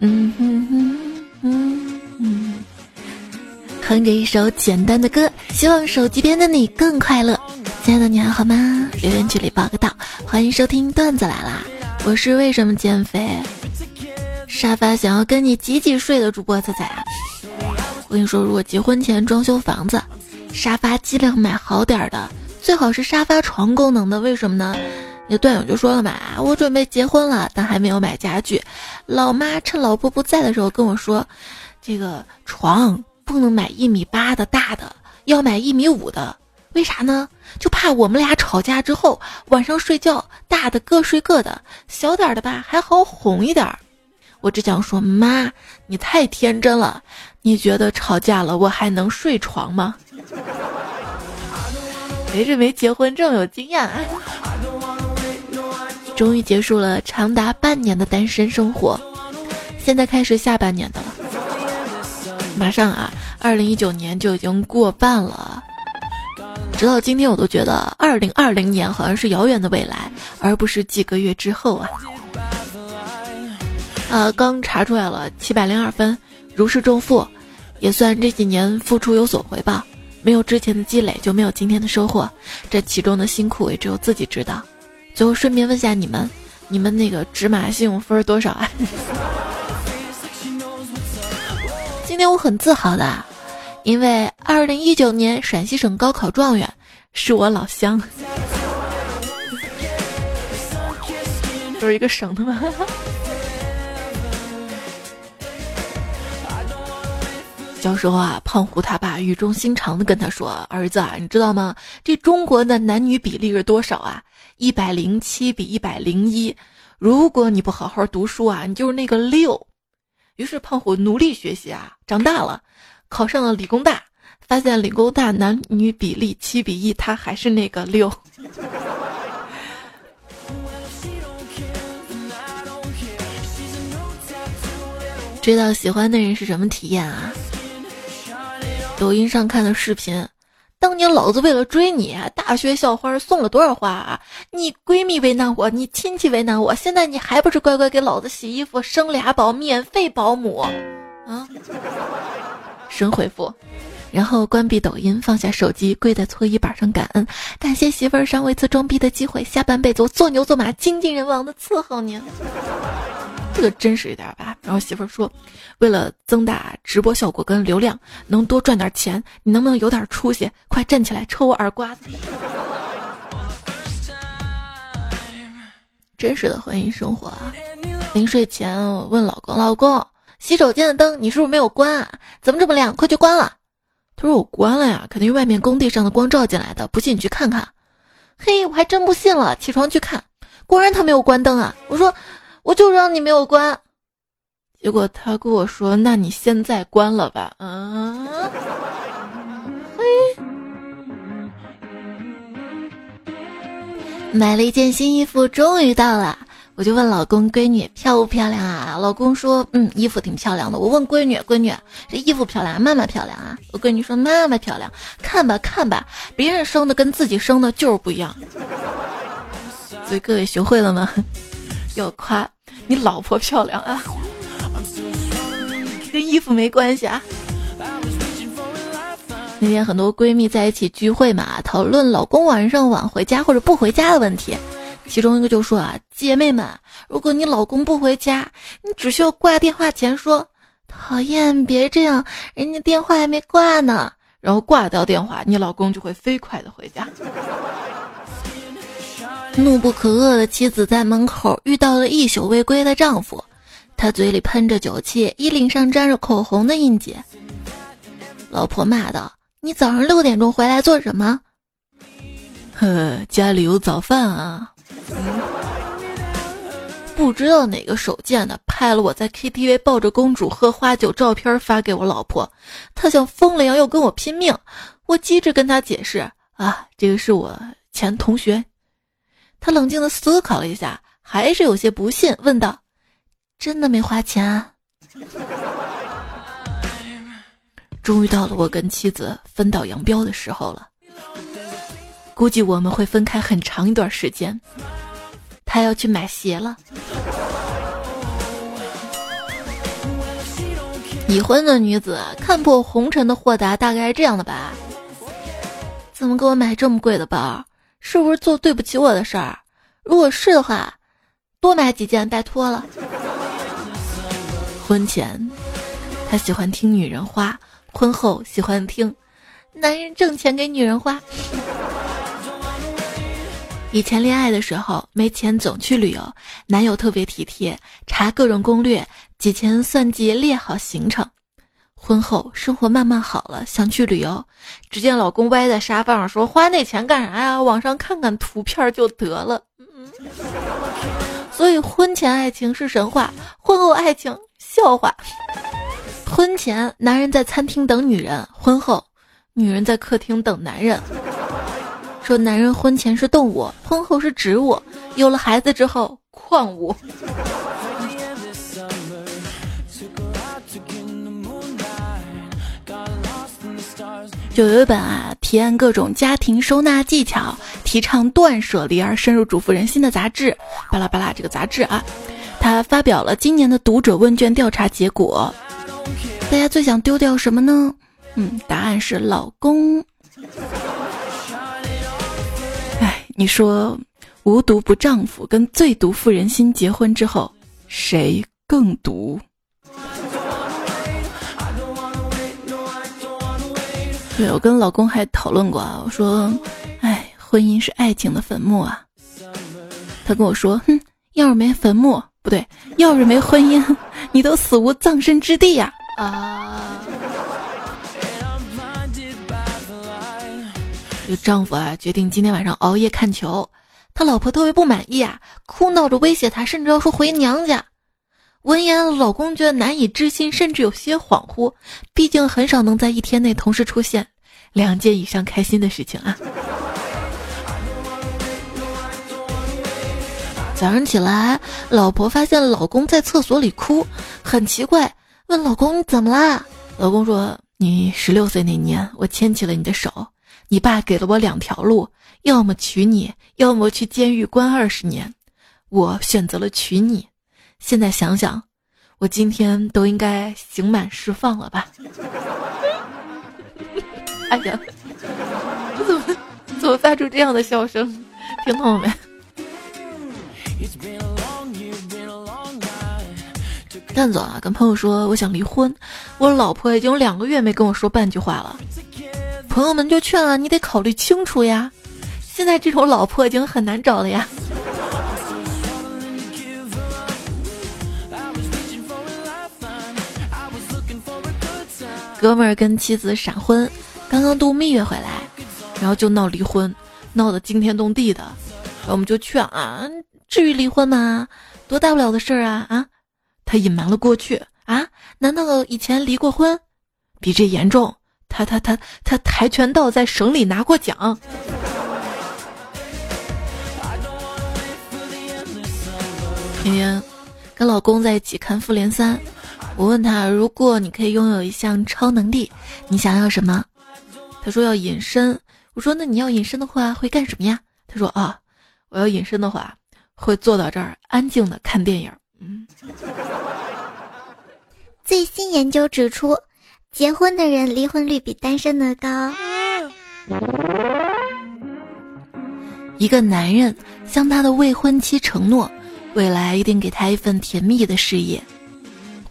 嗯哼哼嗯嗯，哼着一首简单的歌，希望手机边的你更快乐。亲爱的，你还好吗？留言区里报个到。欢迎收听段子来啦！我是为什么减肥？沙发想要跟你挤挤睡的主播仔仔。我跟你说，如果结婚前装修房子，沙发尽量买好点的，最好是沙发床功能的。为什么呢？那段友就说了嘛，我准备结婚了，但还没有买家具。老妈趁老婆不在的时候跟我说，这个床不能买一米八的大的，要买一米五的。为啥呢？就怕我们俩吵架之后晚上睡觉，大的各睡各的，小点的吧还好哄一点。我只想说，妈，你太天真了。你觉得吵架了我还能睡床吗？谁是没结婚这么有经验啊？终于结束了长达半年的单身生活，现在开始下半年的了。马上啊，二零一九年就已经过半了。直到今天，我都觉得二零二零年好像是遥远的未来，而不是几个月之后啊！啊，刚查出来了，七百零二分，如释重负，也算这几年付出有所回报。没有之前的积累，就没有今天的收获。这其中的辛苦，也只有自己知道。最后顺便问下你们，你们那个芝麻信用分多少啊？今天我很自豪的。因为二零一九年陕西省高考状元是我老乡，都是一个省的吗？小时候啊，胖虎他爸语重心长的跟他说：“儿子啊，你知道吗？这中国的男女比例是多少啊？一百零七比一百零一。如果你不好好读书啊，你就是那个六。”于是胖虎努力学习啊，长大了。考上了理工大，发现理工大男女比例七比一，他还是那个六。追到喜欢的人是什么体验啊？抖音上看的视频，当年老子为了追你，大学校花送了多少花啊？你闺蜜为难我，你亲戚为难我，现在你还不是乖乖给老子洗衣服，生俩宝，免费保姆啊？神回复，然后关闭抖音，放下手机，跪在搓衣板上感恩，感谢媳妇儿上位次装逼的机会，下半辈子我做牛做马，精尽人亡的伺候您。真实一点吧。然后媳妇儿说，为了增大直播效果跟流量，能多赚点钱，你能不能有点出息？快站起来抽我耳刮子。真实的婚姻生活啊！临睡前我问老公，老公。洗手间的灯你是不是没有关啊？怎么这么亮？快去关了！他说我关了呀，肯定外面工地上的光照进来的。不信你去看看。嘿，我还真不信了。起床去看，果然他没有关灯啊！我说我就让你没有关，结果他跟我说那你现在关了吧。嗯，嘿，买了一件新衣服，终于到了。我就问老公：“闺女漂不漂亮啊？”老公说：“嗯，衣服挺漂亮的。”我问闺女：“闺女，这衣服漂亮，妈妈漂亮啊？”我闺女说：“妈妈漂亮，看吧看吧，别人生的跟自己生的就是不一样。”所以各位学会了吗？要夸你老婆漂亮啊，跟衣服没关系啊。那天很多闺蜜在一起聚会嘛，讨论老公晚上晚回家或者不回家的问题。其中一个就说啊，姐妹们，如果你老公不回家，你只需要挂电话前说讨厌，别这样，人家电话还没挂呢，然后挂掉电话，你老公就会飞快的回家。怒不可遏的妻子在门口遇到了一宿未归的丈夫，他嘴里喷着酒气，衣领上沾着口红的印记。老婆骂道：“你早上六点钟回来做什么？”呵，家里有早饭啊。不知道哪个手贱的拍了我在 KTV 抱着公主喝花酒照片发给我老婆，她像疯了一样要跟我拼命。我机智跟她解释啊，这个是我前同学。他冷静的思考了一下，还是有些不信，问道：“真的没花钱啊？”终于到了我跟妻子分道扬镳的时候了。估计我们会分开很长一段时间。他要去买鞋了。已婚的女子看破红尘的豁达，大概是这样的吧？怎么给我买这么贵的包？是不是做对不起我的事儿？如果是的话，多买几件，拜托了。婚前，他喜欢听女人花；婚后，喜欢听男人挣钱给女人花。以前恋爱的时候没钱总去旅游，男友特别体贴，查各种攻略，几钱算计列好行程。婚后生活慢慢好了，想去旅游，只见老公歪在沙发上说：“花那钱干啥呀？网上看看图片就得了。”所以婚前爱情是神话，婚后爱情笑话。婚前男人在餐厅等女人，婚后女人在客厅等男人。说男人婚前是动物，婚后是植物，有了孩子之后矿物。就有一本啊，体验各种家庭收纳技巧，提倡断舍离而深入嘱咐人心的杂志。巴拉巴拉，这个杂志啊，它发表了今年的读者问卷调查结果。大家最想丢掉什么呢？嗯，答案是老公。哎你说，无毒不丈夫跟最毒妇人心结婚之后，谁更毒？对我跟老公还讨论过啊，我说，哎，婚姻是爱情的坟墓啊。他跟我说，哼，要是没坟墓，不对，要是没婚姻，你都死无葬身之地呀！啊。这丈夫啊，决定今天晚上熬夜看球，他老婆特别不满意啊，哭闹着威胁他，甚至要说回娘家。闻言，老公觉得难以置信，甚至有些恍惚，毕竟很少能在一天内同时出现两件以上开心的事情啊。早上起来，老婆发现老公在厕所里哭，很奇怪，问老公怎么啦？老公说：“你十六岁那年，我牵起了你的手。”你爸给了我两条路，要么娶你，要么去监狱关二十年。我选择了娶你。现在想想，我今天都应该刑满释放了吧？哎呀，我怎么怎么发出这样的笑声？听懂了没？蛋总啊，跟朋友说我想离婚，我老婆已经两个月没跟我说半句话了。朋友们就劝了，你得考虑清楚呀！现在这种老婆已经很难找了呀。哥们儿跟妻子闪婚，刚刚度蜜月回来，然后就闹离婚，闹得惊天动地的。然后我们就劝啊，至于离婚吗？多大不了的事儿啊啊！他隐瞒了过去啊？难道以前离过婚？比这严重？他他他他跆拳道在省里拿过奖。天天跟老公在一起看《复联三》，我问他：如果你可以拥有一项超能力，你想要什么？他说要隐身。我说那你要隐身的话会干什么呀？他说啊，我要隐身的话会坐到这儿安静的看电影。嗯。最新研究指出。结婚的人离婚率比单身的高。一个男人向他的未婚妻承诺，未来一定给他一份甜蜜的事业。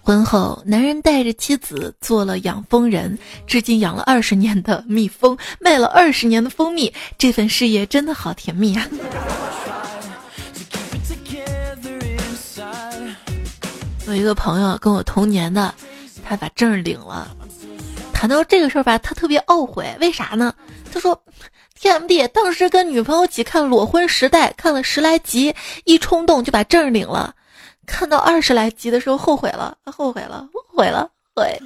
婚后，男人带着妻子做了养蜂人，至今养了二十年的蜜蜂，卖了二十年的蜂蜜，这份事业真的好甜蜜啊！有一个朋友跟我同年的，他把证领了。谈到这个事儿吧，他特别懊悔，为啥呢？他说：“TMD 当时跟女朋友一起看《裸婚时代》，看了十来集，一冲动就把证领了。看到二十来集的时候，后悔了，后悔了，后悔了，悔。”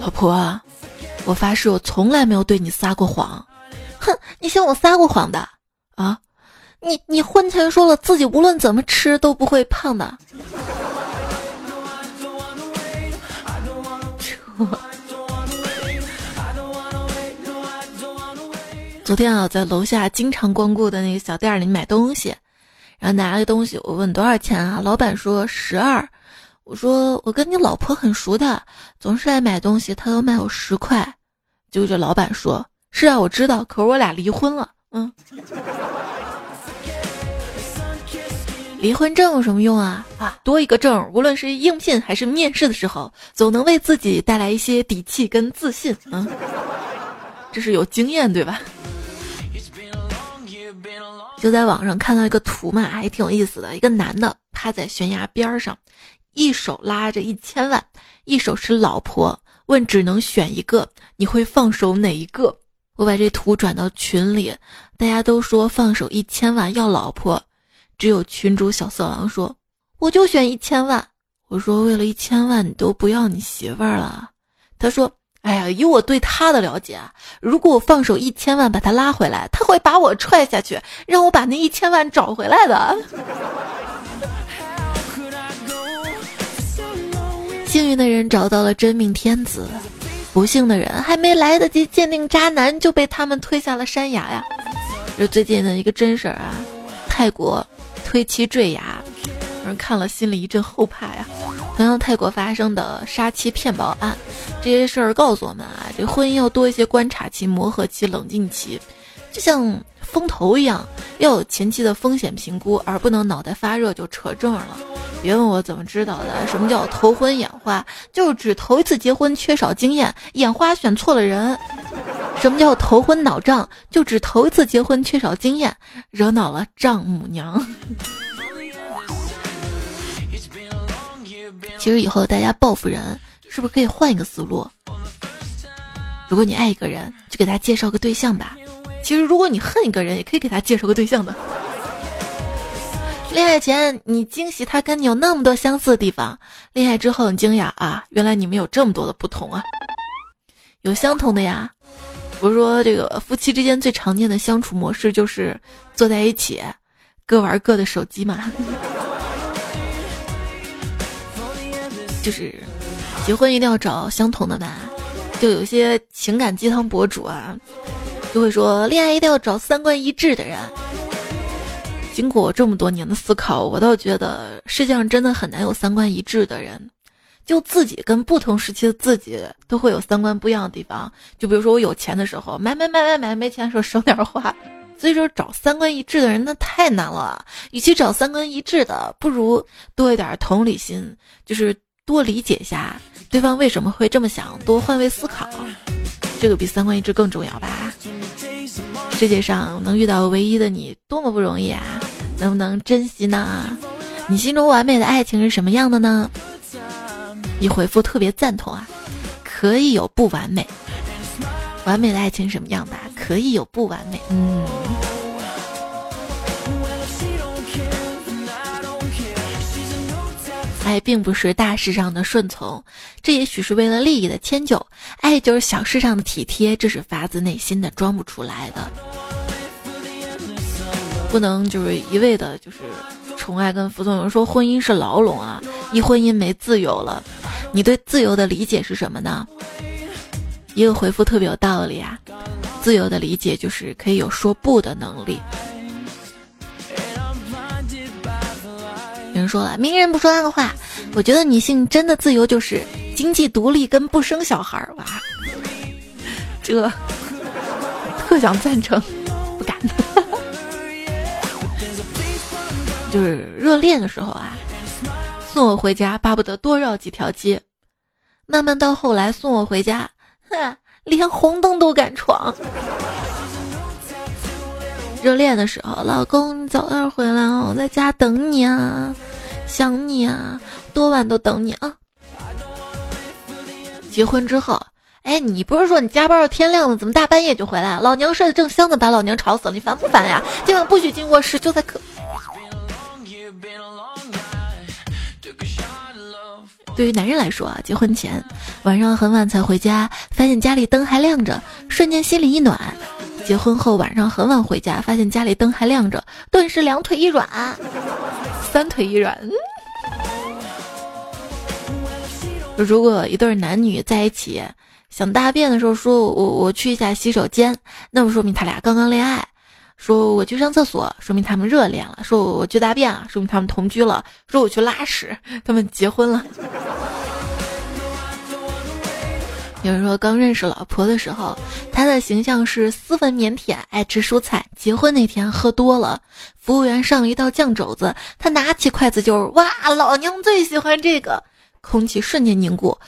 老婆，我发誓，我从来没有对你撒过谎。哼，你向我撒过谎的啊？你你婚前说了自己无论怎么吃都不会胖的。昨天啊，在楼下经常光顾的那个小店里买东西，然后拿了个东西，我问多少钱啊？老板说十二。我说我跟你老婆很熟的，总是来买东西，她都卖我十块。结果这老板说：“是啊，我知道，可是我俩离婚了。”嗯。离婚证有什么用啊？啊，多一个证，无论是应聘还是面试的时候，总能为自己带来一些底气跟自信。嗯，这是有经验对吧？就在网上看到一个图嘛，还挺有意思的。一个男的趴在悬崖边上，一手拉着一千万，一手是老婆，问只能选一个，你会放手哪一个？我把这图转到群里，大家都说放手一千万要老婆。只有群主小色狼说：“我就选一千万。”我说：“为了一千万，你都不要你媳妇儿了。”他说：“哎呀，以我对他的了解，如果我放手一千万把他拉回来，他会把我踹下去，让我把那一千万找回来的。”幸运的人找到了真命天子，不幸的人还没来得及鉴定渣男，就被他们推下了山崖呀！就最近的一个真事儿啊，泰国。推妻坠崖，让人看了心里一阵后怕呀。同样，泰国发生的杀妻骗保案，这些事儿告诉我们啊，这婚姻要多一些观察期、磨合期、冷静期，就像风投一样，要有前期的风险评估，而不能脑袋发热就扯证了。别问我怎么知道的，什么叫头婚眼花，就是指头一次结婚缺少经验，眼花选错了人。什么叫头昏脑胀？就指头一次结婚缺少经验，惹恼了丈母娘。其实以后大家报复人，是不是可以换一个思路？如果你爱一个人，就给他介绍个对象吧。其实如果你恨一个人，也可以给他介绍个对象的。恋爱前你惊喜他跟你有那么多相似的地方，恋爱之后你惊讶啊，原来你们有这么多的不同啊。有相同的呀。不是说这个夫妻之间最常见的相处模式就是坐在一起，各玩各的手机嘛。就是结婚一定要找相同的吧？就有些情感鸡汤博主啊，就会说恋爱一定要找三观一致的人。经过我这么多年的思考，我倒觉得世界上真的很难有三观一致的人。就自己跟不同时期的自己都会有三观不一样的地方。就比如说我有钱的时候买买买买买，没钱的时候省点花。所以说找三观一致的人那太难了。与其找三观一致的，不如多一点同理心，就是多理解一下对方为什么会这么想，多换位思考，这个比三观一致更重要吧。世界上能遇到唯一的你，多么不容易啊！能不能珍惜呢？你心中完美的爱情是什么样的呢？一回复特别赞同啊，可以有不完美，完美的爱情什么样的？可以有不完美，嗯。爱并不是大事上的顺从，这也许是为了利益的迁就。爱就是小事上的体贴，这是发自内心的，装不出来的。不能就是一味的，就是宠爱跟服从。有人说婚姻是牢笼啊，一婚姻没自由了。你对自由的理解是什么呢？一个回复特别有道理啊！自由的理解就是可以有说不的能力。人说了，名人不说那个话。我觉得女性真的自由就是经济独立跟不生小孩儿。哇，这特想赞成，不敢。就是热恋的时候啊。送我回家，巴不得多绕几条街。慢慢到后来，送我回家，哼，连红灯都敢闯。热恋的时候，老公你早点回来啊，我在家等你啊，想你啊，多晚都等你啊。结婚之后，哎，你不是说你加班到天亮了，怎么大半夜就回来？老娘睡得正香呢，把老娘吵死了，你烦不烦呀？今晚不许进卧室，就在客。对于男人来说啊，结婚前晚上很晚才回家，发现家里灯还亮着，瞬间心里一暖；结婚后晚上很晚回家，发现家里灯还亮着，顿时两腿一软，三腿一软。如果一对男女在一起想大便的时候说“我我去一下洗手间”，那么说明他俩刚刚恋爱；说我去上厕所，说明他们热恋了；说我去大便了，说明他们同居了；说我去拉屎，他们结婚了。有人说刚认识老婆的时候，他的形象是斯文腼腆，爱吃蔬菜。结婚那天喝多了，服务员上了一道酱肘子，他拿起筷子就是哇，老娘最喜欢这个，空气瞬间凝固。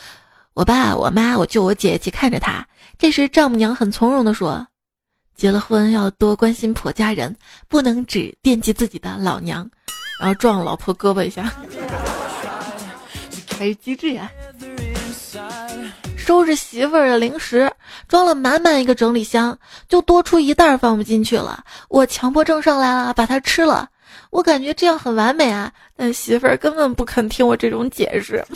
我爸、我妈、我舅、我姐一起看着他。这时丈母娘很从容地说：“结了婚要多关心婆家人，不能只惦记自己的老娘。”然后撞了老婆胳膊一下，还是机智呀。收拾媳妇儿的零食，装了满满一个整理箱，就多出一袋放不进去了。我强迫症上来了，把它吃了。我感觉这样很完美啊，但媳妇儿根本不肯听我这种解释。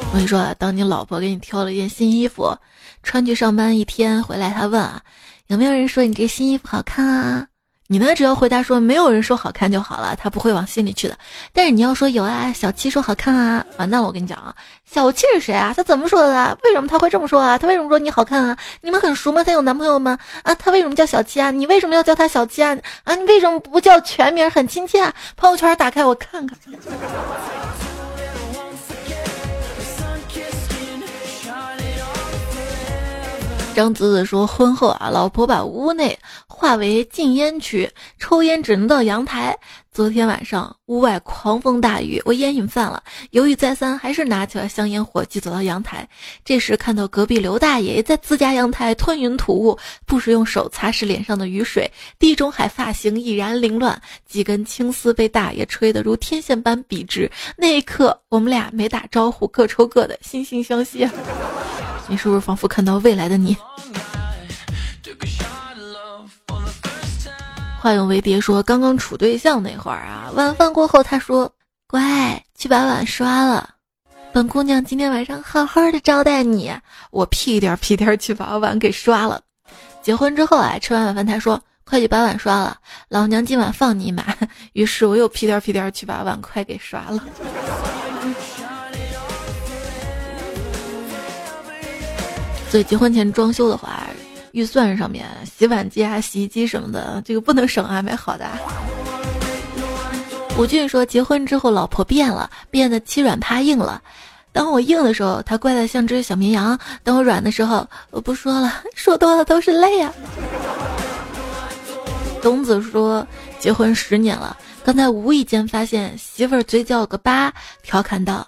我跟你说啊，当你老婆给你挑了一件新衣服，穿去上班一天回来，她问啊，有没有人说你这新衣服好看啊？你呢？只要回答说没有人说好看就好了，他不会往心里去的。但是你要说有啊，小七说好看啊，完蛋了！我跟你讲啊，小七是谁啊？他怎么说的？为什么他会这么说啊？他为什么说你好看啊？你们很熟吗？他有男朋友吗？啊，他为什么叫小七啊？你为什么要叫他小七啊？啊，你为什么不叫全名？很亲切啊！朋友圈打开我看看。张子子说：“婚后啊，老婆把屋内划为禁烟区，抽烟只能到阳台。昨天晚上屋外狂风大雨，我烟瘾犯了，犹豫再三，还是拿起了香烟火机走到阳台。这时看到隔壁刘大爷在自家阳台吞云吐雾，不时用手擦拭脸上的雨水，地中海发型已然凌乱，几根青丝被大爷吹得如天线般笔直。那一刻，我们俩没打招呼，各抽各的，惺惺相惜。”你是不是仿佛看到未来的你？话用为蝶说，刚刚处对象那会儿啊，晚饭过后他说：“乖，去把碗刷了。”本姑娘今天晚上好好的招待你。我屁颠屁颠去把碗给刷了。结婚之后啊，吃完晚饭他说：“快去把碗刷了，老娘今晚放你一马。”于是我又屁颠屁颠去把碗筷给刷了。所以结婚前装修的话，预算上面洗碗机啊、洗衣机什么的，这个不能省啊，买好的。吴俊说，结婚之后老婆变了，变得欺软怕硬了。当我硬的时候，他乖的像只小绵羊；等我软的时候，我不说了，说多了都是泪啊。东子说，结婚十年了，刚才无意间发现媳妇儿嘴角有个疤，调侃道：“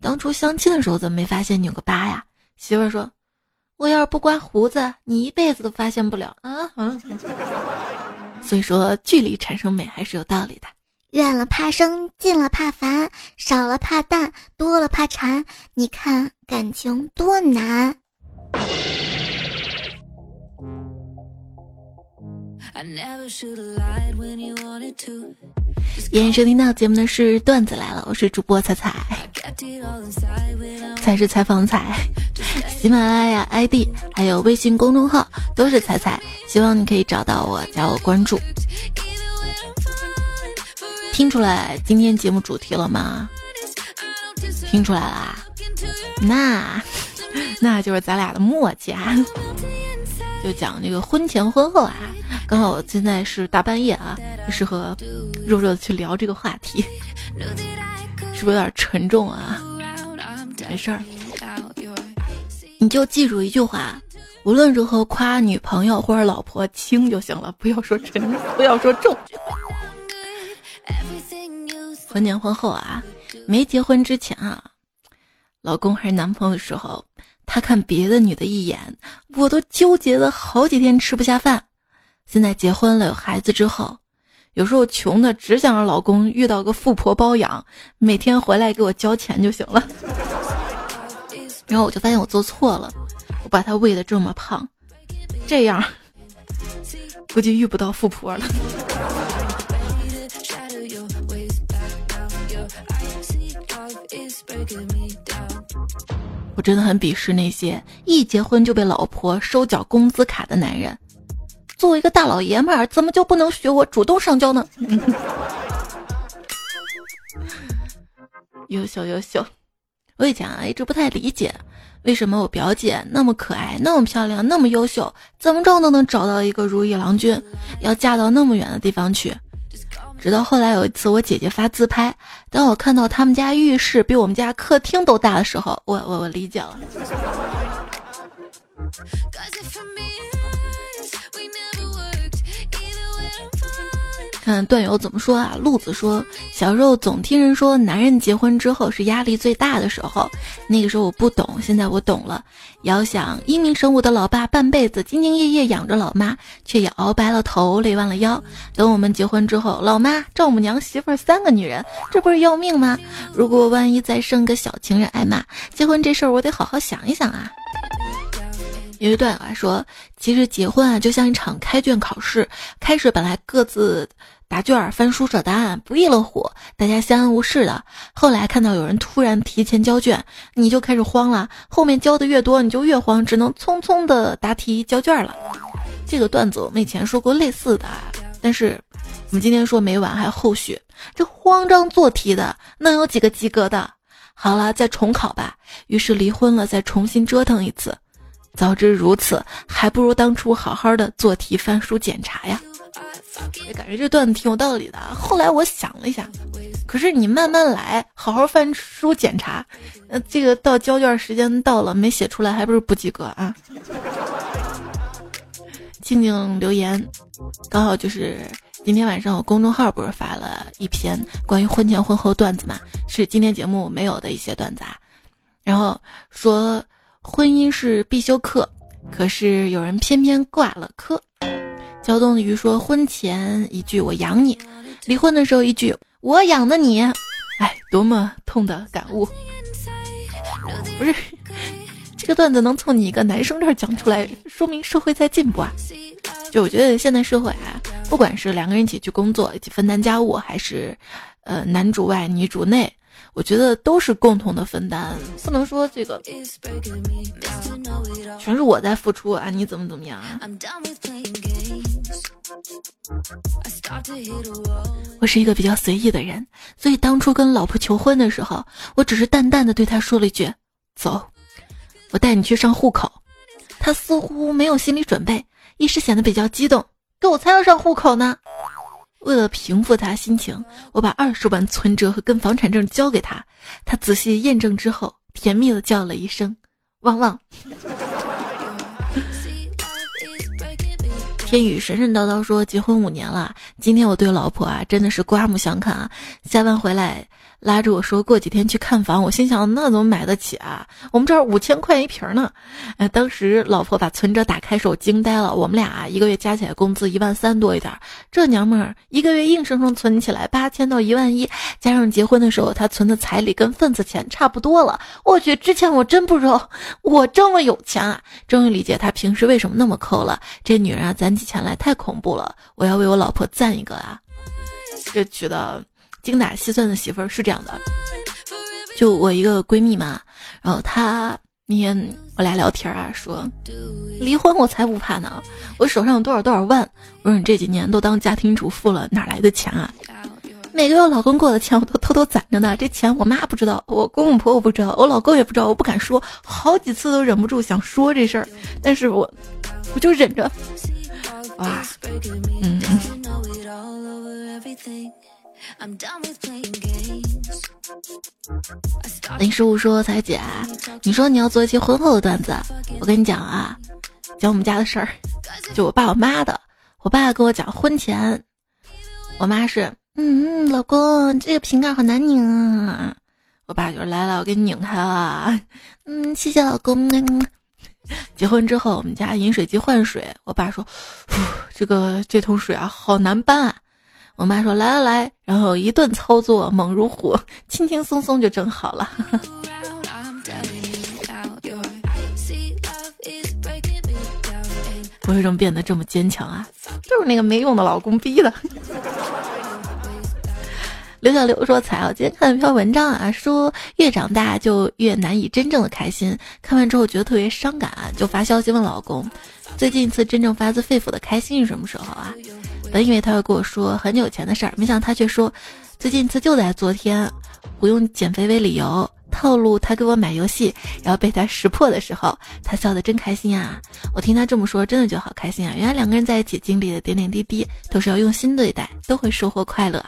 当初相亲的时候怎么没发现你有个疤呀？”媳妇儿说。我要是不刮胡子，你一辈子都发现不了啊！所以说距离产生美还是有道理的。远了怕生，近了怕烦，少了怕淡，多了怕缠。你看感情多难。欢迎收听到节目的是段子来了，我是主播彩彩，彩是采访彩，喜马拉雅 ID 还有微信公众号都是彩彩，希望你可以找到我，加我关注。听出来今天节目主题了吗？听出来啦，那那就是咱俩的默契啊，就讲这个婚前婚后啊。刚好我现在是大半夜啊，适合肉肉的去聊这个话题，是不是有点沉重啊？没事儿，你就记住一句话：无论如何夸女朋友或者老婆轻就行了，不要说沉，不要说重。婚前婚后啊，没结婚之前啊，老公还是男朋友的时候，他看别的女的一眼，我都纠结了好几天吃不下饭。现在结婚了有孩子之后，有时候穷的只想让老公遇到个富婆包养，每天回来给我交钱就行了。然后我就发现我做错了，我把他喂的这么胖，这样 估计遇不到富婆了。我真的很鄙视那些一结婚就被老婆收缴工资卡的男人。作为一个大老爷们儿，怎么就不能学我主动上交呢？优 秀优秀，我以前啊一直不太理解，为什么我表姐那么可爱、那么漂亮、那么优秀，怎么着都能找到一个如意郎君，要嫁到那么远的地方去。直到后来有一次，我姐姐发自拍，当我看到他们家浴室比我们家客厅都大的时候，我我我理解了。看段友怎么说啊？路子说，小时候总听人说，男人结婚之后是压力最大的时候。那个时候我不懂，现在我懂了。遥想英明神武的老爸，半辈子兢兢业业养着老妈，却也熬白了头，累弯了腰。等我们结婚之后，老妈、丈母娘、媳妇儿三个女人，这不是要命吗？如果万一再生个小情人挨骂，结婚这事儿我得好好想一想啊。有一段啊说，其实结婚啊就像一场开卷考试，开始本来各自。答卷、翻书、找答案，不亦乐乎，大家相安无事的。后来看到有人突然提前交卷，你就开始慌了。后面交的越多，你就越慌，只能匆匆的答题交卷了。这个段子我们以前说过类似的，但是我们今天说没完，还有后续。这慌张做题的，能有几个及格的？好了，再重考吧。于是离婚了，再重新折腾一次。早知如此，还不如当初好好的做题、翻书、检查呀。也感觉这段子挺有道理的。后来我想了一下，可是你慢慢来，好好翻书检查，呃，这个到交卷时间到了没写出来，还不是不及格啊？静静留言，刚好就是今天晚上我公众号不是发了一篇关于婚前婚后段子嘛，是今天节目没有的一些段子，啊。然后说婚姻是必修课，可是有人偏偏挂了科。胶东的鱼说：“婚前一句我养你，离婚的时候一句我养的你，哎，多么痛的感悟！不是这个段子能从你一个男生这儿讲出来，说明社会在进步啊！就我觉得现在社会啊，不管是两个人一起去工作，一起分担家务，还是呃男主外女主内，我觉得都是共同的分担，不能说这个全是我在付出啊，你怎么怎么样啊？”我是一个比较随意的人，所以当初跟老婆求婚的时候，我只是淡淡的对她说了一句：“走，我带你去上户口。”她似乎没有心理准备，一时显得比较激动：“我才要上户口呢！”为了平复她心情，我把二十万存折和跟房产证交给她，她仔细验证之后，甜蜜的叫了一声：“旺旺。”天宇神神叨叨说结婚五年了，今天我对老婆啊真的是刮目相看啊！下班回来。拉着我说过几天去看房，我心想那怎么买得起啊？我们这儿五千块一平呢。哎，当时老婆把存折打开时，我惊呆了。我们俩一个月加起来工资一万三多一点，这娘们儿一个月硬生生存起来八千到一万一，加上结婚的时候她存的彩礼跟份子钱差不多了。我去，之前我真不知道我这么有钱啊！终于理解她平时为什么那么抠了。这女人啊，攒起钱来太恐怖了。我要为我老婆赞一个啊！这娶的。精打细算的媳妇儿是这样的，就我一个闺蜜嘛，然后她那天我俩聊天啊，说离婚我才不怕呢，我手上有多少多少万。我说你这几年都当家庭主妇了，哪来的钱啊？每个月我老公给我的钱我都偷偷攒着呢，这钱我妈不知道，我公公婆婆不知道，我老公也不知道，我不敢说，好几次都忍不住想说这事儿，但是我我就忍着。哇，嗯。林师傅说：“彩姐，你说你要做一期婚后的段子，我跟你讲啊，讲我们家的事儿，就我爸我妈的。我爸跟我讲婚前，我妈是，嗯嗯，老公这个瓶盖好难拧啊。我爸就来了，我给你拧开了。嗯，谢谢老公。结婚之后，我们家饮水机换水，我爸说，这个这桶水啊，好难搬啊。”我妈说：“来来来，然后一顿操作猛如虎，轻轻松松就整好了。我为什么变得这么坚强啊？就是那个没用的老公逼的。刘小刘说：“彩，我今天看了一篇文章啊，说越长大就越难以真正的开心。看完之后觉得特别伤感，就发消息问老公，最近一次真正发自肺腑的开心是什么时候啊？”本以为他会跟我说很久前的事儿，没想到他却说，最近一次就在昨天。我用减肥为理由套路他给我买游戏，然后被他识破的时候，他笑得真开心啊！我听他这么说，真的就好开心啊！原来两个人在一起经历的点点滴滴，都是要用心对待，都会收获快乐，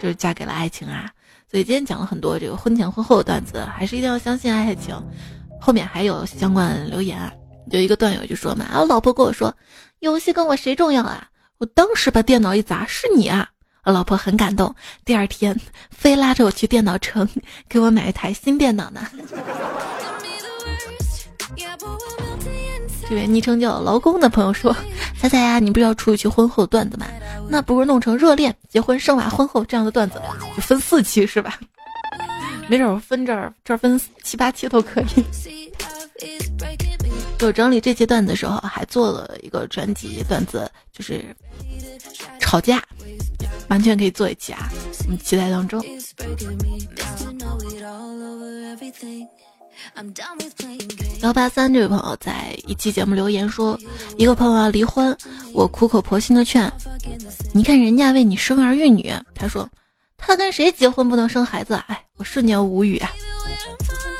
就是嫁给了爱情啊！所以今天讲了很多这个婚前婚后的段子，还是一定要相信爱情。后面还有相关留言，有一个段友就说嘛：“啊，老婆跟我说，游戏跟我谁重要啊？”我当时把电脑一砸，是你啊！我老婆很感动，第二天非拉着我去电脑城给我买一台新电脑呢。这位昵称叫劳工的朋友说：“猜猜呀，你不是要出一期婚后段子吗？那不如弄成热恋、结婚、生娃、婚后这样的段子，就分四期是吧？没准我分这儿这儿分七八期都可以。”我整理这期段子的时候，还做了一个专辑段子，就是吵架，完全可以做一期啊！我们期待当中。幺八三这位朋友在一期节目留言说，一个朋友要离婚，我苦口婆心的劝，你看人家为你生儿育女，他说他跟谁结婚不能生孩子？哎，我瞬间无语啊！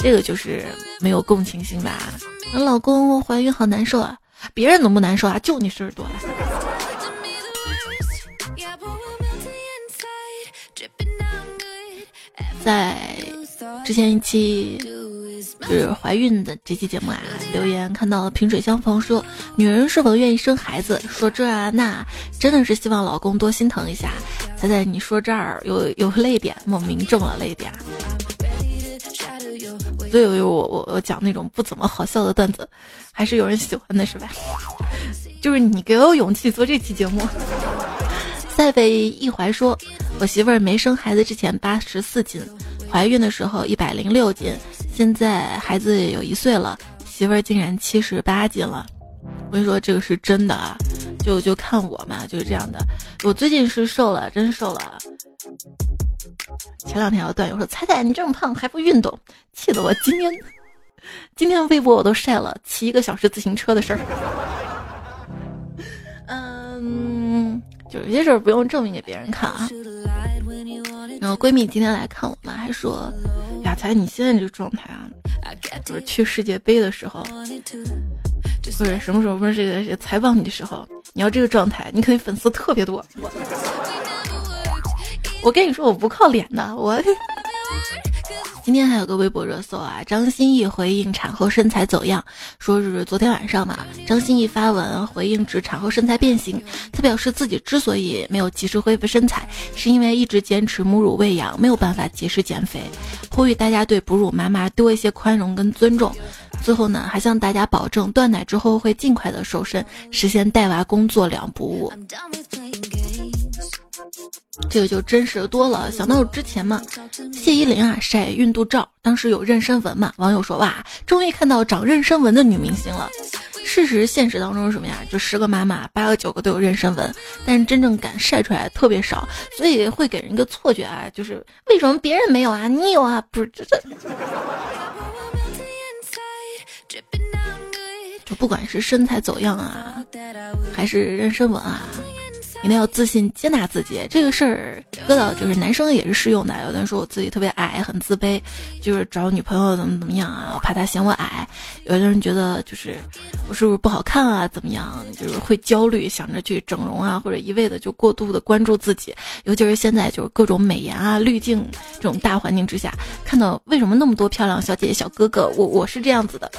这个就是没有共情心吧？我老公怀孕好难受啊，别人能不难受啊？就你事儿多了。在之前一期就是怀孕的这期节目啊，留言看到萍水相逢说，女人是否愿意生孩子？说这啊那，真的是希望老公多心疼一下。猜猜你说这儿有有泪点，莫名中了泪点。所以我我我讲那种不怎么好笑的段子，还是有人喜欢的，是吧？就是你给我勇气做这期节目。塞北一怀说，我媳妇儿没生孩子之前八十四斤，怀孕的时候一百零六斤，现在孩子有一岁了，媳妇儿竟然七十八斤了。我跟你说，这个是真的啊，就就看我嘛，就是这样的。我最近是瘦了，真瘦了。前两天我段友说：“彩彩，你这么胖还不运动，气得我今天今天微博我都晒了骑一个小时自行车的事儿。”嗯，就有些事儿不用证明给别人看啊。然后闺蜜今天来看我嘛，还说：“才，你现在这个状态啊，就是去世界杯的时候，不是什么时候不是这个采访你的时候，你要这个状态，你肯定粉丝特别多。”我跟你说，我不靠脸的。我今天还有个微博热搜啊，张歆艺回应产后身材走样，说是昨天晚上嘛，张歆艺发文回应指产后身材变形，她表示自己之所以没有及时恢复身材，是因为一直坚持母乳喂养，没有办法及时减肥，呼吁大家对哺乳妈妈多一些宽容跟尊重。最后呢，还向大家保证断奶之后会尽快的瘦身，实现带娃工作两不误。这个就真实的多了。想到之前嘛，谢依霖啊晒孕肚照，当时有妊娠纹嘛，网友说哇，终于看到长妊娠纹的女明星了。事实现实当中是什么呀？就十个妈妈八个九个都有妊娠纹，但是真正敢晒出来特别少，所以会给人一个错觉啊，就是为什么别人没有啊，你有啊？不是这这。就不管是身材走样啊，还是妊娠纹啊，一定要自信接纳自己。这个事儿搁到就是男生也是适用的。有的人说我自己特别矮，很自卑，就是找女朋友怎么怎么样啊，怕他嫌我矮。有的人觉得就是我是不是不好看啊，怎么样，就是会焦虑，想着去整容啊，或者一味的就过度的关注自己。尤其是现在就是各种美颜啊、滤镜这种大环境之下，看到为什么那么多漂亮小姐姐、小哥哥，我我是这样子的。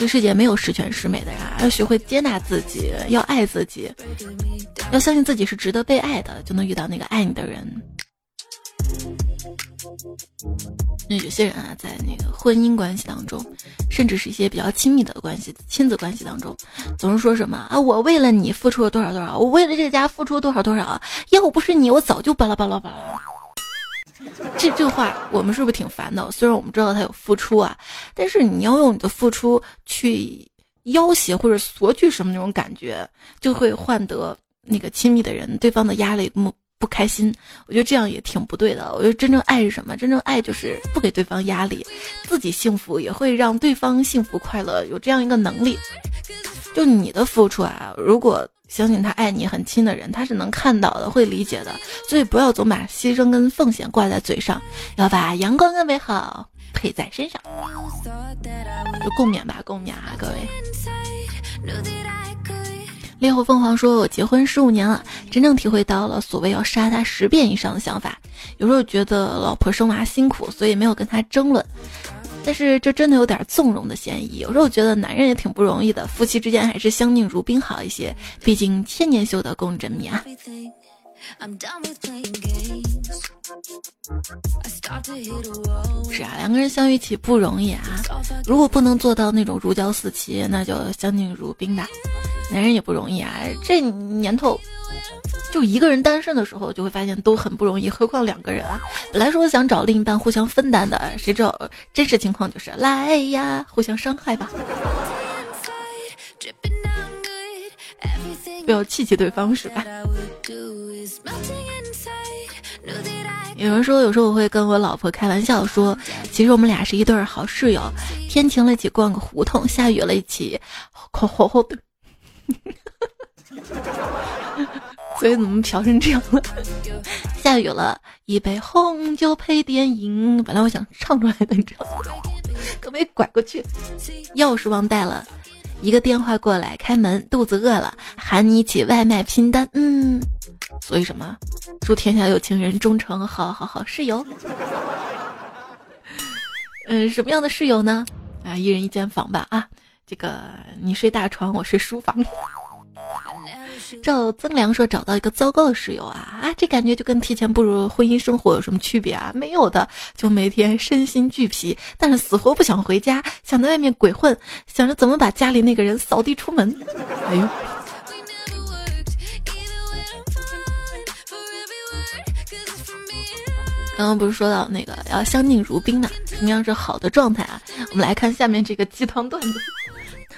这个世界没有十全十美的人，要学会接纳自己，要爱自己，要相信自己是值得被爱的，就能遇到那个爱你的人。那有些人啊，在那个婚姻关系当中，甚至是一些比较亲密的关系、亲子关系当中，总是说什么啊，我为了你付出了多少多少，我为了这个家付出了多少多少，要不是你，我早就巴拉巴拉巴拉。这这话我们是不是挺烦的？虽然我们知道他有付出啊，但是你要用你的付出去要挟或者索取什么那种感觉，就会换得那个亲密的人对方的压力不不开心。我觉得这样也挺不对的。我觉得真正爱是什么？真正爱就是不给对方压力，自己幸福也会让对方幸福快乐，有这样一个能力。就你的付出啊，如果相信他爱你很亲的人，他是能看到的，会理解的。所以不要总把牺牲跟奉献挂在嘴上，要把阳光跟美好配在身上。就共勉吧，共勉啊，各位。烈火凤凰说：“我结婚十五年了，真正体会到了所谓要杀他十遍以上的想法。有时候觉得老婆生娃辛苦，所以没有跟他争论。但是这真的有点纵容的嫌疑。有时候觉得男人也挺不容易的，夫妻之间还是相敬如宾好一些。毕竟千年修得共枕眠啊。”是啊，两个人相遇起不容易啊。如果不能做到那种如胶似漆，那就相敬如宾吧。男人也不容易啊，这年头，就一个人单身的时候，就会发现都很不容易，何况两个人啊。本来说想找另一半互相分担的，谁知道真实情况就是来呀，互相伤害吧。不要气气对方是吧？有人说，有时候我会跟我老婆开玩笑说，其实我们俩是一对好室友，天晴了一起逛个胡同，下雨了一起口吼吼的。所以怎么调成这样了？下雨了，一杯红酒配电影。本来我想唱出来的，你知道吗？可没拐过去。钥匙忘带了，一个电话过来，开门，肚子饿了，喊你一起外卖拼单。嗯。所以什么？祝天下有情人终成好好好室友。嗯，什么样的室友呢？啊，一人一间房吧。啊，这个你睡大床，我睡书房。赵增良说找到一个糟糕的室友啊啊，这感觉就跟提前步入婚姻生活有什么区别啊？没有的，就每天身心俱疲，但是死活不想回家，想在外面鬼混，想着怎么把家里那个人扫地出门。哎呦。刚刚不是说到那个要相敬如宾嘛？什么样是好的状态啊？我们来看下面这个鸡汤段子，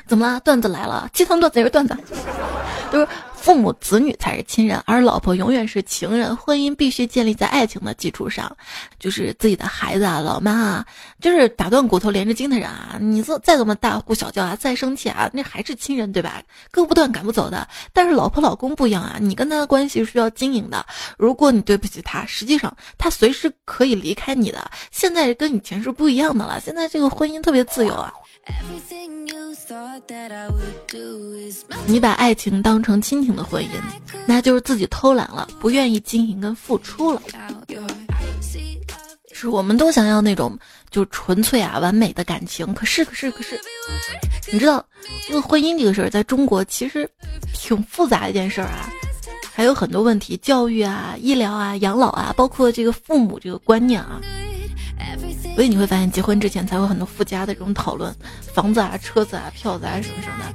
怎么了？段子来了，鸡汤段子也是段子，都是。父母子女才是亲人，而老婆永远是情人。婚姻必须建立在爱情的基础上，就是自己的孩子啊、老妈啊，就是打断骨头连着筋的人啊。你说再怎么大呼小叫啊，再生气啊，那还是亲人对吧？割不断、赶不走的。但是老婆老公不一样啊，你跟他的关系是要经营的。如果你对不起他，实际上他随时可以离开你的。现在跟以前是不一样的了，现在这个婚姻特别自由啊。你把爱情当成亲情的婚姻，那就是自己偷懒了，不愿意经营跟付出了。是我们都想要那种就纯粹啊完美的感情，可是可是可是，你知道这个婚姻这个事儿，在中国其实挺复杂一件事儿啊，还有很多问题，教育啊、医疗啊、养老啊，包括这个父母这个观念啊。所以你会发现，结婚之前才会很多附加的这种讨论，房子啊、车子啊、票子啊什么什么的。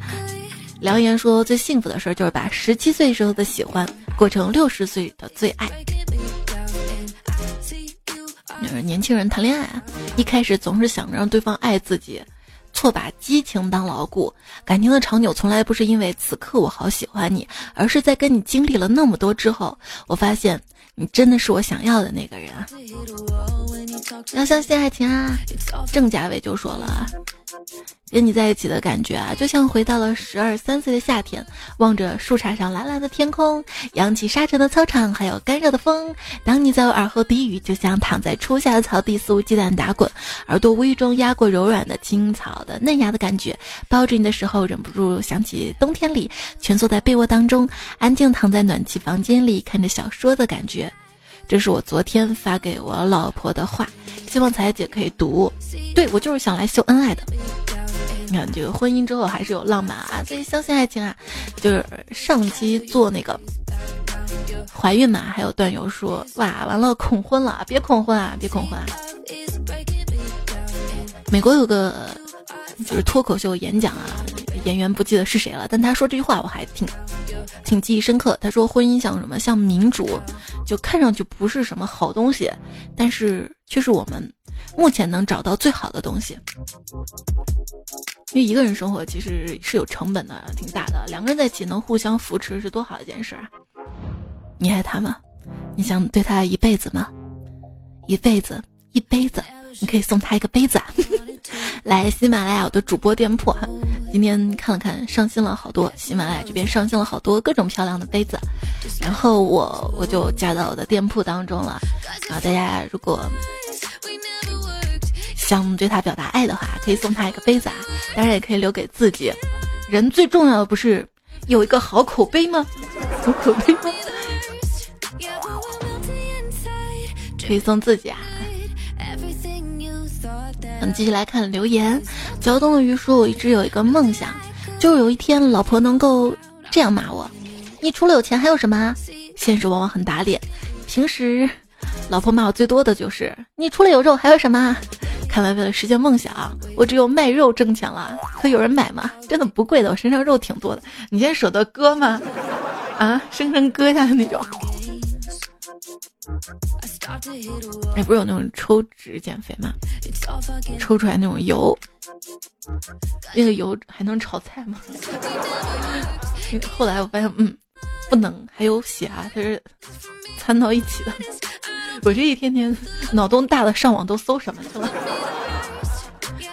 良言说，最幸福的事儿就是把十七岁时候的喜欢过成六十岁的最爱。就是年轻人谈恋爱啊，一开始总是想着让对方爱自己，错把激情当牢固。感情的长久从来不是因为此刻我好喜欢你，而是在跟你经历了那么多之后，我发现你真的是我想要的那个人啊。要相信爱情啊！郑嘉伟就说了，跟你在一起的感觉啊，就像回到了十二三岁的夏天，望着树杈上蓝蓝的天空，扬起沙尘的操场，还有干热的风。当你在我耳后低语，就像躺在初夏的草地肆无忌惮打滚，耳朵无意中压过柔软的青草的嫩芽的感觉。抱着你的时候，忍不住想起冬天里蜷缩在被窝当中，安静躺在暖气房间里看着小说的感觉。这是我昨天发给我老婆的话，希望彩姐可以读。对我就是想来秀恩爱的。你看，这个婚姻之后还是有浪漫啊，所以相信爱情啊。就是上期做那个怀孕嘛，还有段友说哇，完了恐婚了，别恐婚啊，别恐婚啊。美国有个就是脱口秀演讲啊，演员不记得是谁了，但他说这句话我还挺。挺记忆深刻。他说：“婚姻像什么？像民主，就看上去不是什么好东西，但是却是我们目前能找到最好的东西。因为一个人生活其实是有成本的，挺大的。两个人在一起能互相扶持，是多好一件事啊！你爱他吗？你想对他一辈子吗？一辈子，一杯子，你可以送他一个杯子。来喜马拉雅的主播店铺，今天看了看，上新了好多，喜马拉雅这边上新了好多各种漂亮的杯子，然后我我就加到我的店铺当中了。啊，大家如果想对他表达爱的话，可以送他一个杯子啊，当然也可以留给自己。人最重要的不是有一个好口碑吗？好口碑吗？可以送自己啊。我们，继续来看留言。胶东的鱼说：“我一直有一个梦想，就是有一天老婆能够这样骂我：你除了有钱还有什么？现实往往很打脸。平时老婆骂我最多的就是：你除了有肉还有什么？看来为了实现梦想，我只有卖肉挣钱了。可有人买吗？真的不贵的，我身上肉挺多的。你现在舍得割吗？啊，生生割下的那种。”哎，不是有那种抽脂减肥吗？抽出来那种油，那个油还能炒菜吗？后来我发现，嗯，不能，还有血啊，它是掺到一起的。我这一天天脑洞大的，上网都搜什么去了？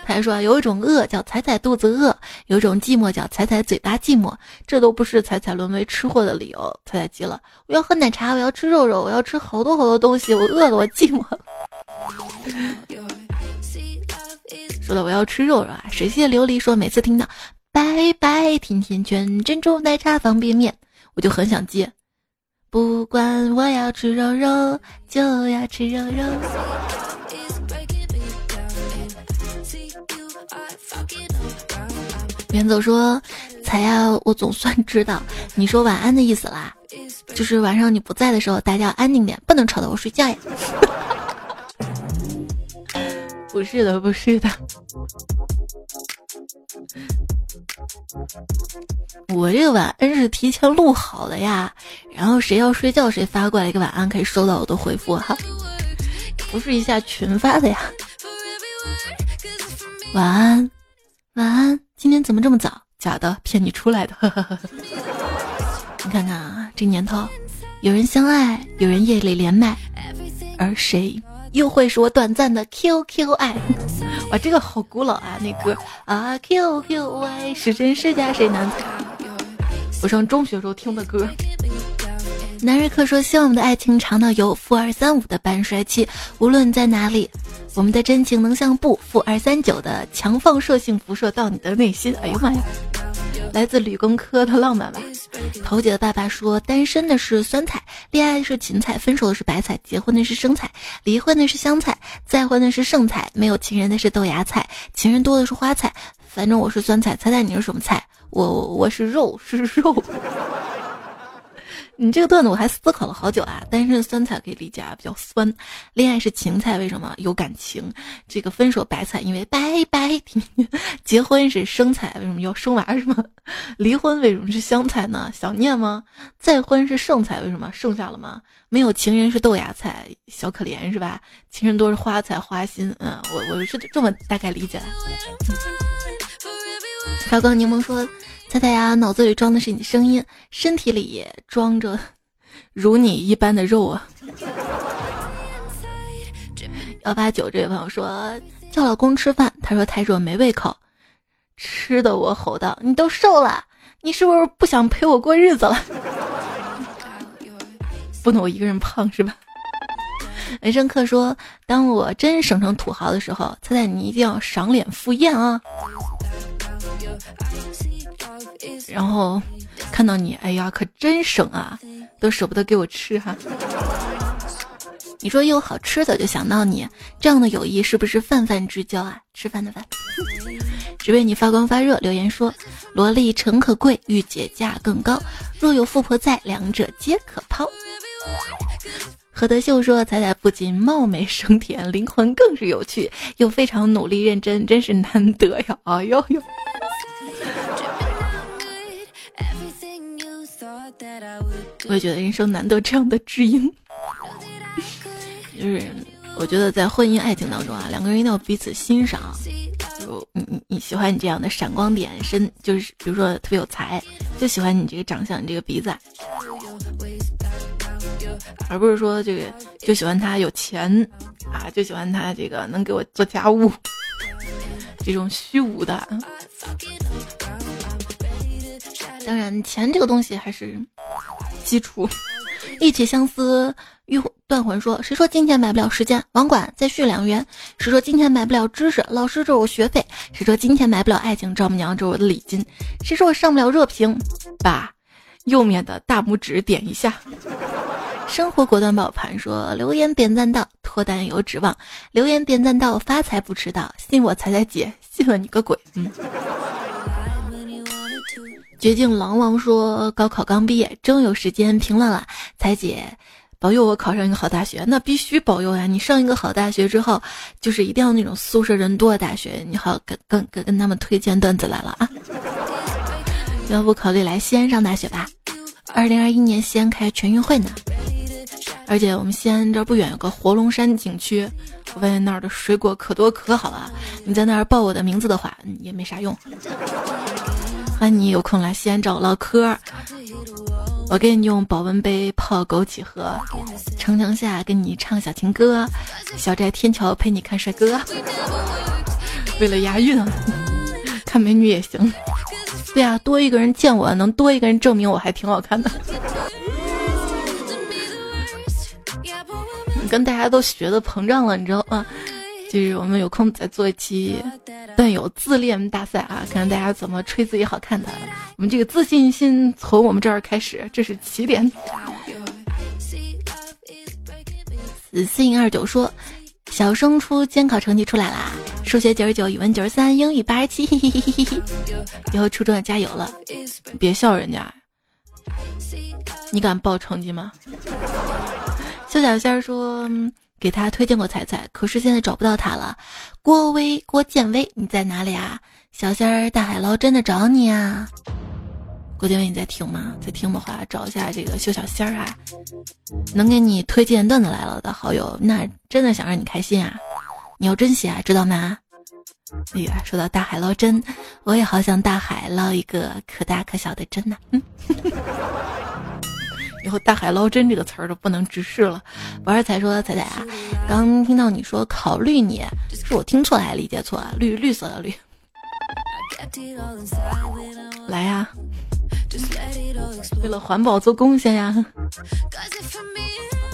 他还说有一种饿叫踩踩肚子饿，有一种寂寞叫踩踩嘴巴寂寞，这都不是踩踩沦为吃货的理由。踩踩急了，我要喝奶茶，我要吃肉肉，我要吃好多好多东西，我饿了，我寂寞。说的我要吃肉肉啊！水榭琉璃说每次听到拜拜甜甜圈珍珠奶茶方便面，我就很想接，不管我要吃肉肉，就要吃肉肉。远走说：“彩呀，我总算知道你说晚安的意思啦，就是晚上你不在的时候，大家安静点，不能吵到我睡觉呀。”不是的，不是的，我这个晚安是提前录好的呀，然后谁要睡觉谁发过来一个晚安，可以收到我的回复哈，不是一下群发的呀。晚安，晚安。今天怎么这么早？假的，骗你出来的。你看看啊，这年头，有人相爱，有人夜里连麦，而谁又会是我短暂的 QQ 爱？哇，这个好古老啊，那歌啊，QQ 爱是真是假谁能猜？我上中学时候听的歌。南瑞克说：“希望我们的爱情长到有负二三五的半衰期，无论在哪里，我们的真情能像不负二三九的强放射性辐射到你的内心。”哎呦妈呀！来自理工科的浪漫吧。头姐的爸爸说：“单身的是酸菜，恋爱是芹菜，分手的是白菜，结婚的是生菜，离婚的是香菜，再婚的是剩菜，没有情人的是豆芽菜，情人多的是花菜。反正我是酸菜，猜猜你是什么菜？我我是肉，是肉。”你这个段子我还思考了好久啊！单身酸菜可以理解啊，比较酸；恋爱是芹菜，为什么有感情？这个分手白菜，因为拜拜；结婚是生菜，为什么要生娃是吗？离婚为什么是香菜呢？想念吗？再婚是剩菜，为什么剩下了吗？没有情人是豆芽菜，小可怜是吧？情人多是花菜花心。嗯，我我是这么大概理解的。高光柠檬说。猜猜呀，脑子里装的是你声音，身体里装着 如你一般的肉啊！幺八九这位朋友说叫老公吃饭，他说太热没胃口，吃的我吼道：“你都瘦了，你是不是不想陪我过日子了？” 不能我一个人胖是吧？人生客说：“当我真省成土豪的时候，猜猜你一定要赏脸赴宴啊！”然后看到你，哎呀，可真省啊，都舍不得给我吃哈。你说有好吃的就想到你，这样的友谊是不是泛泛之交啊？吃饭的饭，只为你发光发热。留言说：萝莉诚可贵，御姐价更高。若有富婆在，两者皆可抛。何德秀说：彩彩不仅貌美声甜，灵魂更是有趣，又非常努力认真，真是难得呀！哎呦呦。我也觉得人生难得这样的知音，就是我觉得在婚姻爱情当中啊，两个人一定要彼此欣赏。就你你你喜欢你这样的闪光点，身就是比如说特别有才，就喜欢你这个长相，你这个鼻子，而不是说这个就喜欢他有钱啊，就喜欢他这个能给我做家务，这种虚无的。当然，钱这个东西还是基础。意气相思，欲断魂说：“谁说金钱买不了时间？网管再续两元。谁说金钱买不了知识？老师，这是我学费。谁说金钱买不了爱情？丈母娘，这是我的礼金。谁说我上不了热评？把右面的大拇指点一下。”生活果断爆盘说：“留言点赞到脱单有指望，留言点赞到发财不迟到。信我彩彩姐，信了你个鬼！”嗯。绝境狼王说：“高考刚毕业，终有时间评论了。彩姐，保佑我考上一个好大学，那必须保佑呀！你上一个好大学之后，就是一定要那种宿舍人多的大学，你好跟跟跟跟他们推荐段子来了啊！要不考虑来西安上大学吧？二零二一年西安开全运会呢，而且我们西安这不远有个活龙山景区，我发现那儿的水果可多可好了。你在那儿报我的名字的话，也没啥用。”那你有空来西安找我唠嗑，我给你用保温杯泡枸杞喝，城墙下跟你唱小情歌，小寨天桥陪你看帅哥。为了押韵，看美女也行。对啊，多一个人见我，能多一个人证明我还挺好看的。你 跟大家都学的膨胀了，你知道吗？就是我们有空再做一期段友自恋大赛啊，看看大家怎么吹自己好看的。我们这个自信心从我们这儿开始，这是起点。死信二九说，小升初监考成绩出来啦，数学九十九，语文九十三，英语八十七，以后初中要加油了，别笑人家。你敢报成绩吗？肖小仙儿说。给他推荐过彩彩，可是现在找不到他了。郭威，郭建威，你在哪里啊？小仙儿大海捞针的找你啊！郭建威，你在听吗？在听的话，找一下这个秀小仙儿啊，能给你推荐段子来了的好友，那真的想让你开心啊！你要珍惜啊，知道吗？哎呀，说到大海捞针，我也好想大海捞一个可大可小的针呐。嗯。以后“大海捞针”这个词儿都不能直视了。王二才说：“彩彩啊，刚听到你说考虑你，是我听错了还是理解错了？绿绿色的绿，来呀，为了环保做贡献呀。”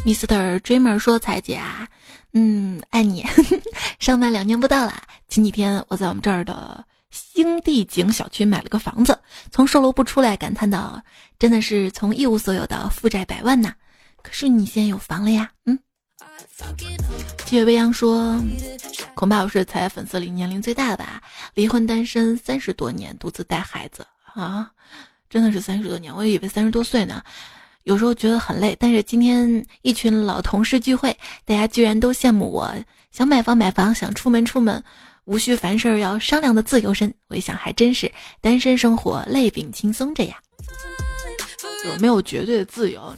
Mr. Dreamer 说：“彩姐啊，嗯，爱你。上班两年不到了，前几天我在我们这儿的。”星地景小区买了个房子，从售楼部出来，感叹道：“真的是从一无所有到负债百万呐！”可是你现在有房了呀？嗯。七月未央说：“恐怕我是彩粉丝里年龄最大的吧？离婚单身三十多年，独自带孩子啊，真的是三十多年，我以为三十多岁呢。有时候觉得很累，但是今天一群老同事聚会，大家居然都羡慕我，想买房买房，想出门出门。”无需凡事要商量的自由身，我一想还真是单身生活累并轻松着呀。就是没有绝对的自由。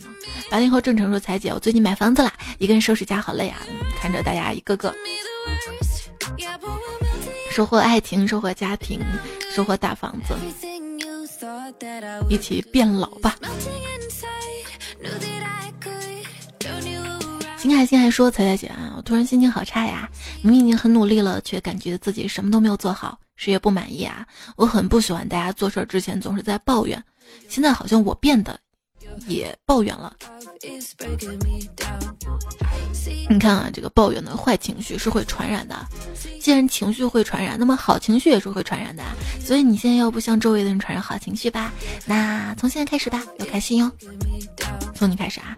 八零后郑成说：“彩姐，我最近买房子啦，一个人收拾家好累啊，看着大家一个个收获爱情，收获家庭，收获大房子，一起变老吧。”星海星还说：“彩彩姐啊，我突然心情好差呀！明明已经很努力了，却感觉自己什么都没有做好，谁也不满意啊！我很不喜欢大家做事之前总是在抱怨，现在好像我变得也抱怨了。你看啊，这个抱怨的坏情绪是会传染的。既然情绪会传染，那么好情绪也是会传染的。所以你现在要不向周围的人传染好情绪吧？那从现在开始吧，要开心哟！从你开始啊！”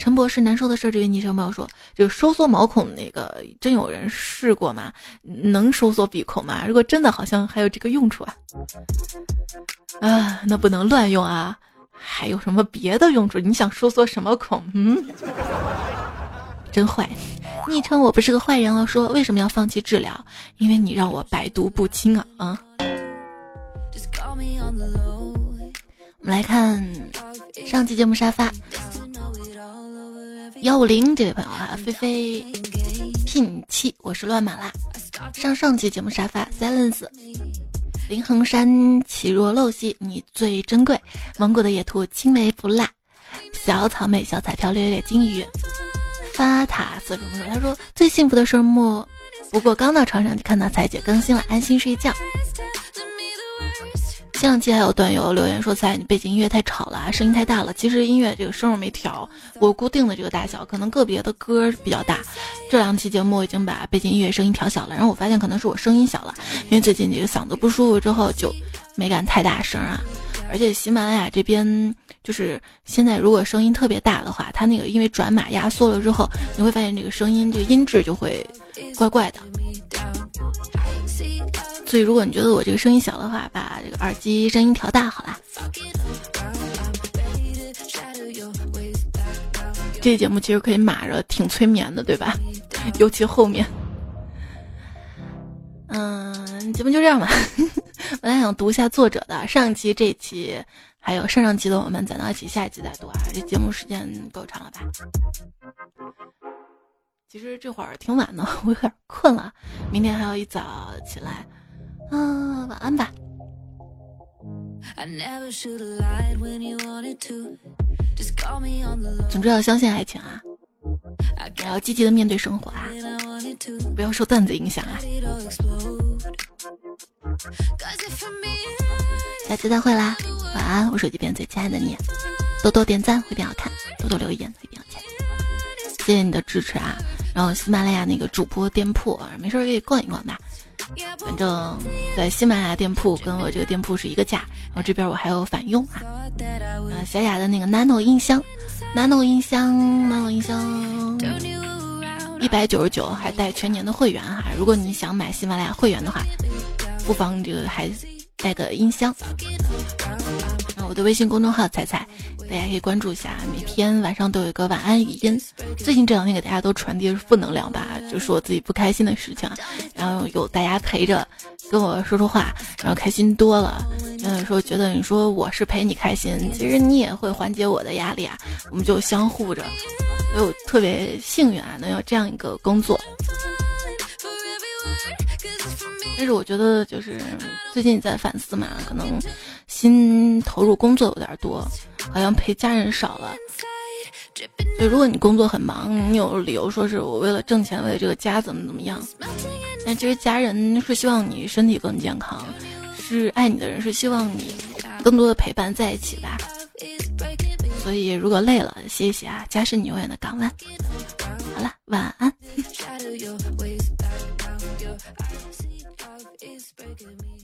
陈博士难受的事，这位女生朋友说：“就收缩毛孔那个，真有人试过吗？能收缩鼻孔吗？如果真的，好像还有这个用处啊！啊，那不能乱用啊！还有什么别的用处？你想收缩什么孔？嗯，真坏！昵称我不是个坏人了，说为什么要放弃治疗？因为你让我百毒不侵啊！啊！我们来看上期节目沙发。”幺五零这位朋友啊，菲菲聘妻，我是乱码啦。上上期节目沙发，silence。林衡山起若陋隙，你最珍贵。蒙古的野兔青梅不辣。小草莓小彩票略略金鱼。发塔四什么说？他说最幸福的事莫不过刚到床上就看到彩姐更新了，安心睡觉。前两期还有段友留言说：“在你背景音乐太吵了，声音太大了。”其实音乐这个声我没调，我固定的这个大小，可能个别的歌比较大。这两期节目我已经把背景音乐声音调小了，然后我发现可能是我声音小了，因为最近这个嗓子不舒服之后就没敢太大声啊。而且喜马拉雅这边就是现在，如果声音特别大的话，它那个因为转码压缩了之后，你会发现这个声音这个音质就会怪怪的。所以如果你觉得我这个声音小的话，把这个耳机声音调大好啦。这节目其实可以码着，挺催眠的，对吧？尤其后面。嗯，节目就这样吧。本来想读一下作者的上期、这期，还有上上期的，我们攒到一起，下一期再读啊。这节目时间够长了吧？其实这会儿挺晚的，我有点困了，明天还要一早起来。嗯，晚安吧。总之要相信爱情啊，也要积极的面对生活啊，不要受段子影响啊。下期再会啦，晚安！我手机边最亲爱的你，多多点赞会变好看，多多留言会变有钱。谢谢你的支持啊！然后喜马拉雅那个主播店铺，没事可以逛一逛吧。反正，在喜马拉雅店铺跟我这个店铺是一个价，然后这边我还有返佣啊。啊，小雅的那个 Nano 音箱，Nano 音箱，Nano 音箱，一百九十九还带全年的会员哈。如果你想买喜马拉雅会员的话，不妨这个还带个音箱。我的微信公众号彩彩，大家可以关注一下，每天晚上都有一个晚安语音。最近这两天给大家都传递负能量吧，就是我自己不开心的事情，然后有大家陪着跟我说说话，然后开心多了。有时候觉得你说我是陪你开心，其实你也会缓解我的压力啊，我们就相互着。所以我特别幸运啊，能有这样一个工作。但是我觉得就是最近在反思嘛，可能心投入工作有点多，好像陪家人少了。就如果你工作很忙，你有理由说是我为了挣钱，为了这个家怎么怎么样。但其实家人是希望你身体更健康，是爱你的人是希望你更多的陪伴在一起吧。所以如果累了，歇一歇啊，家是你永远的港湾。好了，晚安。is me